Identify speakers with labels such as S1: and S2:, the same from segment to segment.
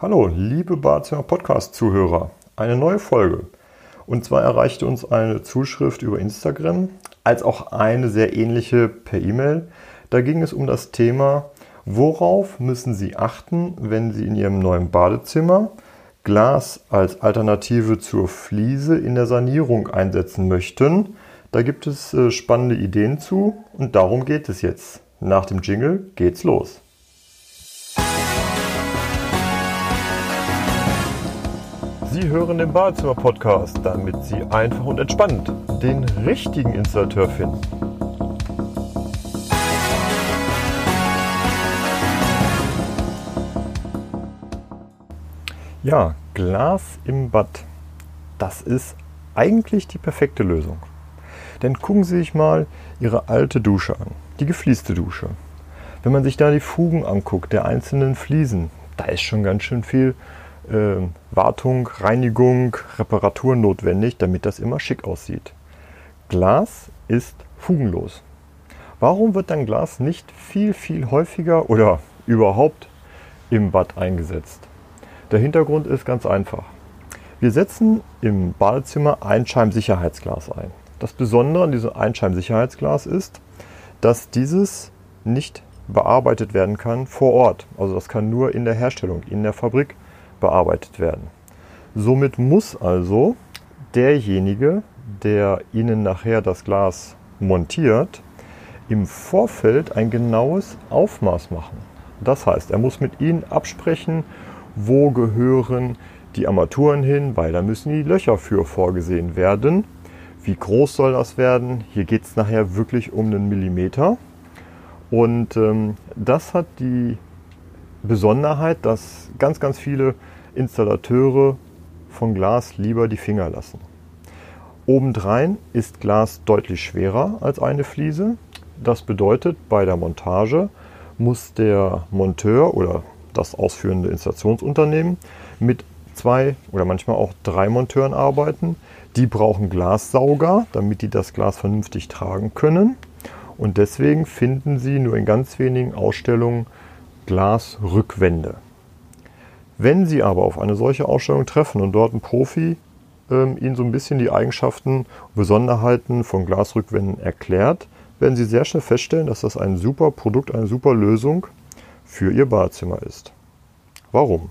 S1: Hallo, liebe Badezimmer Podcast-Zuhörer, eine neue Folge. Und zwar erreichte uns eine Zuschrift über Instagram, als auch eine sehr ähnliche per E-Mail. Da ging es um das Thema, worauf müssen Sie achten, wenn Sie in Ihrem neuen Badezimmer Glas als Alternative zur Fliese in der Sanierung einsetzen möchten. Da gibt es äh, spannende Ideen zu und darum geht es jetzt. Nach dem Jingle geht's los. Sie hören den Badezimmer-Podcast, damit Sie einfach und entspannt den richtigen Installateur finden. Ja, Glas im Bad, das ist eigentlich die perfekte Lösung. Denn gucken Sie sich mal Ihre alte Dusche an, die geflieste Dusche. Wenn man sich da die Fugen anguckt, der einzelnen Fliesen, da ist schon ganz schön viel äh, Wartung, Reinigung, Reparatur notwendig, damit das immer schick aussieht. Glas ist fugenlos. Warum wird dann Glas nicht viel, viel häufiger oder überhaupt im Bad eingesetzt? Der Hintergrund ist ganz einfach. Wir setzen im Badezimmer Einscheibensicherheitsglas ein. Das Besondere an diesem Einscheibensicherheitsglas ist, dass dieses nicht bearbeitet werden kann vor Ort. Also das kann nur in der Herstellung, in der Fabrik bearbeitet werden. Somit muss also derjenige, der Ihnen nachher das Glas montiert, im Vorfeld ein genaues Aufmaß machen. Das heißt, er muss mit Ihnen absprechen, wo gehören die Armaturen hin, weil da müssen die Löcher für vorgesehen werden. Wie groß soll das werden? Hier geht es nachher wirklich um einen Millimeter. Und ähm, das hat die Besonderheit, dass ganz, ganz viele Installateure von Glas lieber die Finger lassen. Obendrein ist Glas deutlich schwerer als eine Fliese. Das bedeutet, bei der Montage muss der Monteur oder das ausführende Installationsunternehmen mit zwei oder manchmal auch drei Monteuren arbeiten. Die brauchen Glassauger, damit die das Glas vernünftig tragen können. Und deswegen finden Sie nur in ganz wenigen Ausstellungen Glasrückwände. Wenn Sie aber auf eine solche Ausstellung treffen und dort ein Profi ähm, Ihnen so ein bisschen die Eigenschaften und Besonderheiten von Glasrückwänden erklärt, werden Sie sehr schnell feststellen, dass das ein super Produkt, eine super Lösung für Ihr Badezimmer ist. Warum?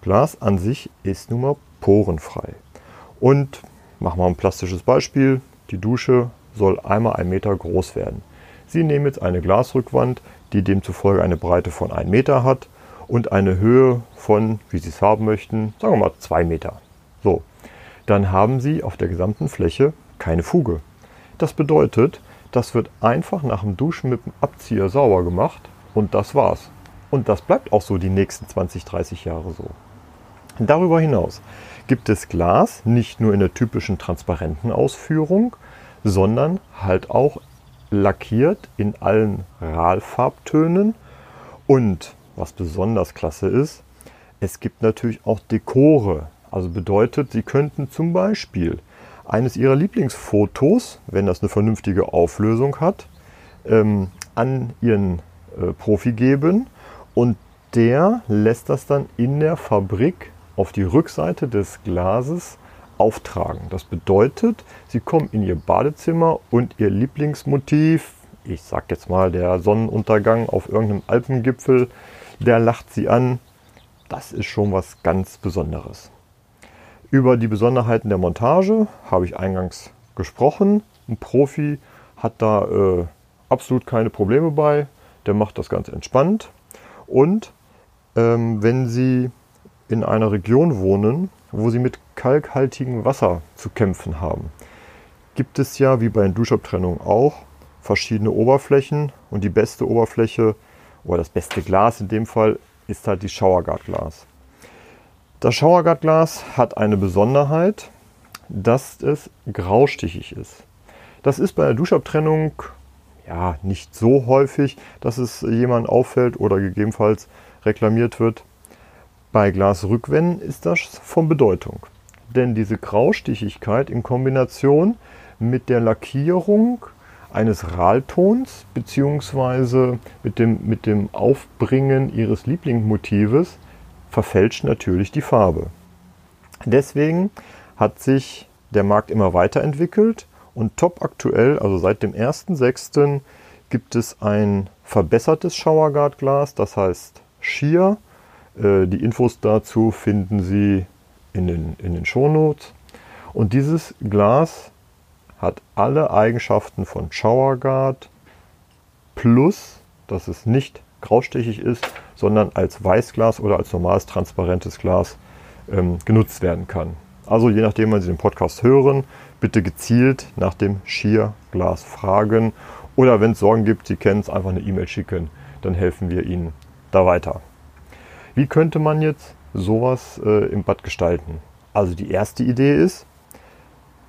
S1: Glas an sich ist nun mal porenfrei. Und machen wir ein plastisches Beispiel. Die Dusche soll einmal ein Meter groß werden. Sie nehmen jetzt eine Glasrückwand, die demzufolge eine Breite von 1 Meter hat und eine Höhe von, wie Sie es haben möchten, sagen wir mal 2 Meter. So, dann haben Sie auf der gesamten Fläche keine Fuge. Das bedeutet, das wird einfach nach dem Duschen mit dem Abzieher sauber gemacht und das war's. Und das bleibt auch so die nächsten 20, 30 Jahre so. Darüber hinaus gibt es Glas nicht nur in der typischen transparenten Ausführung, sondern halt auch lackiert in allen RAL-Farbtönen. Und was besonders klasse ist, es gibt natürlich auch Dekore. Also bedeutet, Sie könnten zum Beispiel eines Ihrer Lieblingsfotos, wenn das eine vernünftige Auflösung hat, ähm, an Ihren äh, Profi geben und der lässt das dann in der Fabrik auf die Rückseite des Glases auftragen. Das bedeutet, Sie kommen in Ihr Badezimmer und Ihr Lieblingsmotiv, ich sag jetzt mal der Sonnenuntergang auf irgendeinem Alpengipfel, der lacht Sie an. Das ist schon was ganz Besonderes. Über die Besonderheiten der Montage habe ich eingangs gesprochen. Ein Profi hat da äh, absolut keine Probleme bei. Der macht das ganz entspannt. Und ähm, wenn Sie in einer Region wohnen, wo Sie mit kalkhaltigem Wasser zu kämpfen haben, gibt es ja, wie bei den Duschabtrennungen auch, verschiedene Oberflächen. Und die beste Oberfläche oder das beste Glas in dem Fall ist halt die Showerguard-Glas. Das Showerguard-Glas hat eine Besonderheit, dass es graustichig ist. Das ist bei der Duschabtrennung ja, nicht so häufig, dass es jemand auffällt oder gegebenenfalls reklamiert wird. Bei Glasrückwänden ist das von Bedeutung. Denn diese Graustichigkeit in Kombination mit der Lackierung eines Raltons bzw. Mit dem, mit dem Aufbringen ihres Lieblingsmotives verfälscht natürlich die Farbe. Deswegen hat sich der Markt immer weiterentwickelt und top aktuell, also seit dem 1.6., gibt es ein verbessertes Showerguard-Glas, das heißt Sheer. Äh, die Infos dazu finden Sie in den, in den Shownotes. Und dieses Glas hat alle Eigenschaften von Showerguard plus, dass es nicht graustechig ist, sondern als Weißglas oder als normales transparentes Glas ähm, genutzt werden kann. Also je nachdem, wann Sie den Podcast hören, bitte gezielt nach dem Sheer-Glas fragen oder wenn es Sorgen gibt, Sie kennen es, einfach eine E-Mail schicken, dann helfen wir Ihnen da weiter. Wie könnte man jetzt sowas äh, im Bad gestalten? Also die erste Idee ist,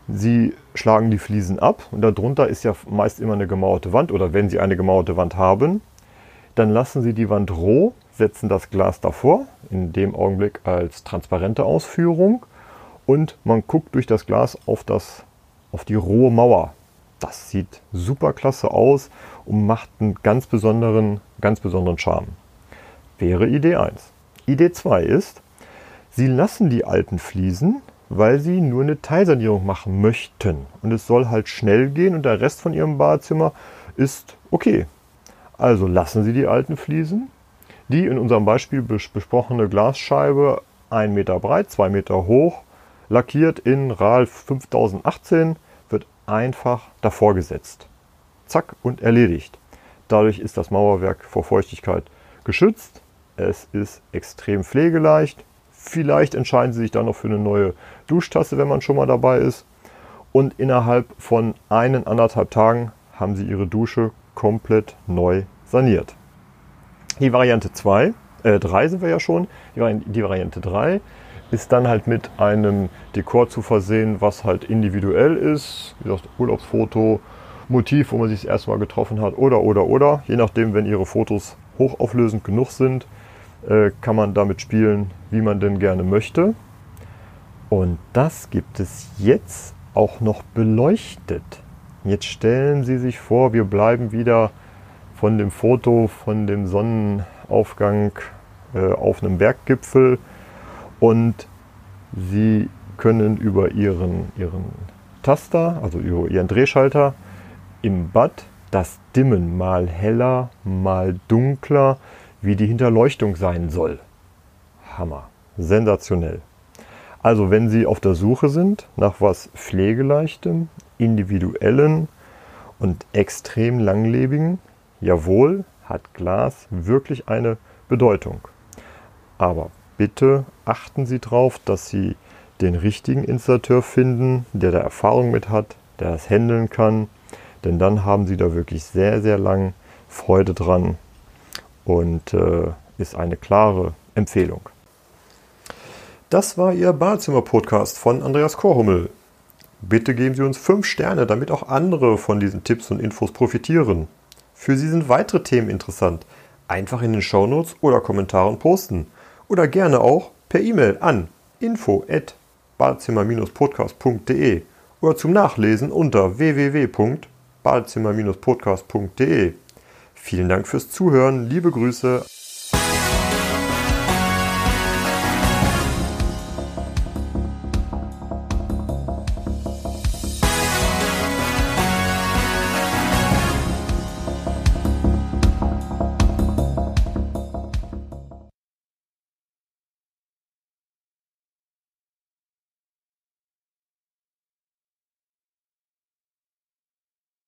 S1: Sie schlagen die Fliesen ab und darunter ist ja meist immer eine gemauerte Wand oder wenn Sie eine gemauerte Wand haben, dann lassen Sie die Wand roh, setzen das Glas davor, in dem Augenblick als transparente Ausführung und man guckt durch das Glas auf, das, auf die rohe Mauer. Das sieht super klasse aus und macht einen ganz besonderen, ganz besonderen Charme. Wäre Idee 1. Idee 2 ist, Sie lassen die alten Fliesen, weil Sie nur eine Teilsanierung machen möchten. Und es soll halt schnell gehen und der Rest von Ihrem Badezimmer ist okay. Also lassen Sie die alten Fliesen. Die in unserem Beispiel besprochene Glasscheibe 1 Meter breit, 2 Meter hoch, lackiert in RAL 5018, wird einfach davor gesetzt. Zack und erledigt. Dadurch ist das Mauerwerk vor Feuchtigkeit geschützt. Es ist extrem pflegeleicht. Vielleicht entscheiden Sie sich dann noch für eine neue Duschtasse, wenn man schon mal dabei ist. Und innerhalb von einen, anderthalb Tagen haben Sie Ihre Dusche komplett neu saniert. Die Variante 2, äh 3 sind wir ja schon, die, die Variante 3 ist dann halt mit einem Dekor zu versehen, was halt individuell ist. Wie gesagt, Urlaubsfoto, Motiv, wo man sich das erste Mal getroffen hat oder, oder, oder. Je nachdem, wenn Ihre Fotos hochauflösend genug sind, äh, kann man damit spielen, wie man denn gerne möchte. Und das gibt es jetzt auch noch beleuchtet. Jetzt stellen Sie sich vor, wir bleiben wieder von dem Foto von dem Sonnenaufgang äh, auf einem Berggipfel und Sie können über Ihren, Ihren Taster, also über Ihren Drehschalter im Bad das Dimmen mal heller, mal dunkler, wie die Hinterleuchtung sein soll. Hammer, sensationell. Also wenn Sie auf der Suche sind nach was pflegeleichtem, individuellen und extrem langlebigen, jawohl, hat Glas wirklich eine Bedeutung. Aber bitte achten Sie darauf, dass Sie den richtigen Installateur finden, der da Erfahrung mit hat, der das handeln kann. Denn dann haben Sie da wirklich sehr, sehr lang Freude dran und äh, ist eine klare Empfehlung. Das war Ihr Badezimmer-Podcast von Andreas Korhummel. Bitte geben Sie uns 5 Sterne, damit auch andere von diesen Tipps und Infos profitieren. Für Sie sind weitere Themen interessant. Einfach in den Shownotes oder Kommentaren posten oder gerne auch per E-Mail an info@badezimmer-podcast.de oder zum Nachlesen unter www.badezimmer-podcast.de. Vielen Dank fürs Zuhören, liebe Grüße.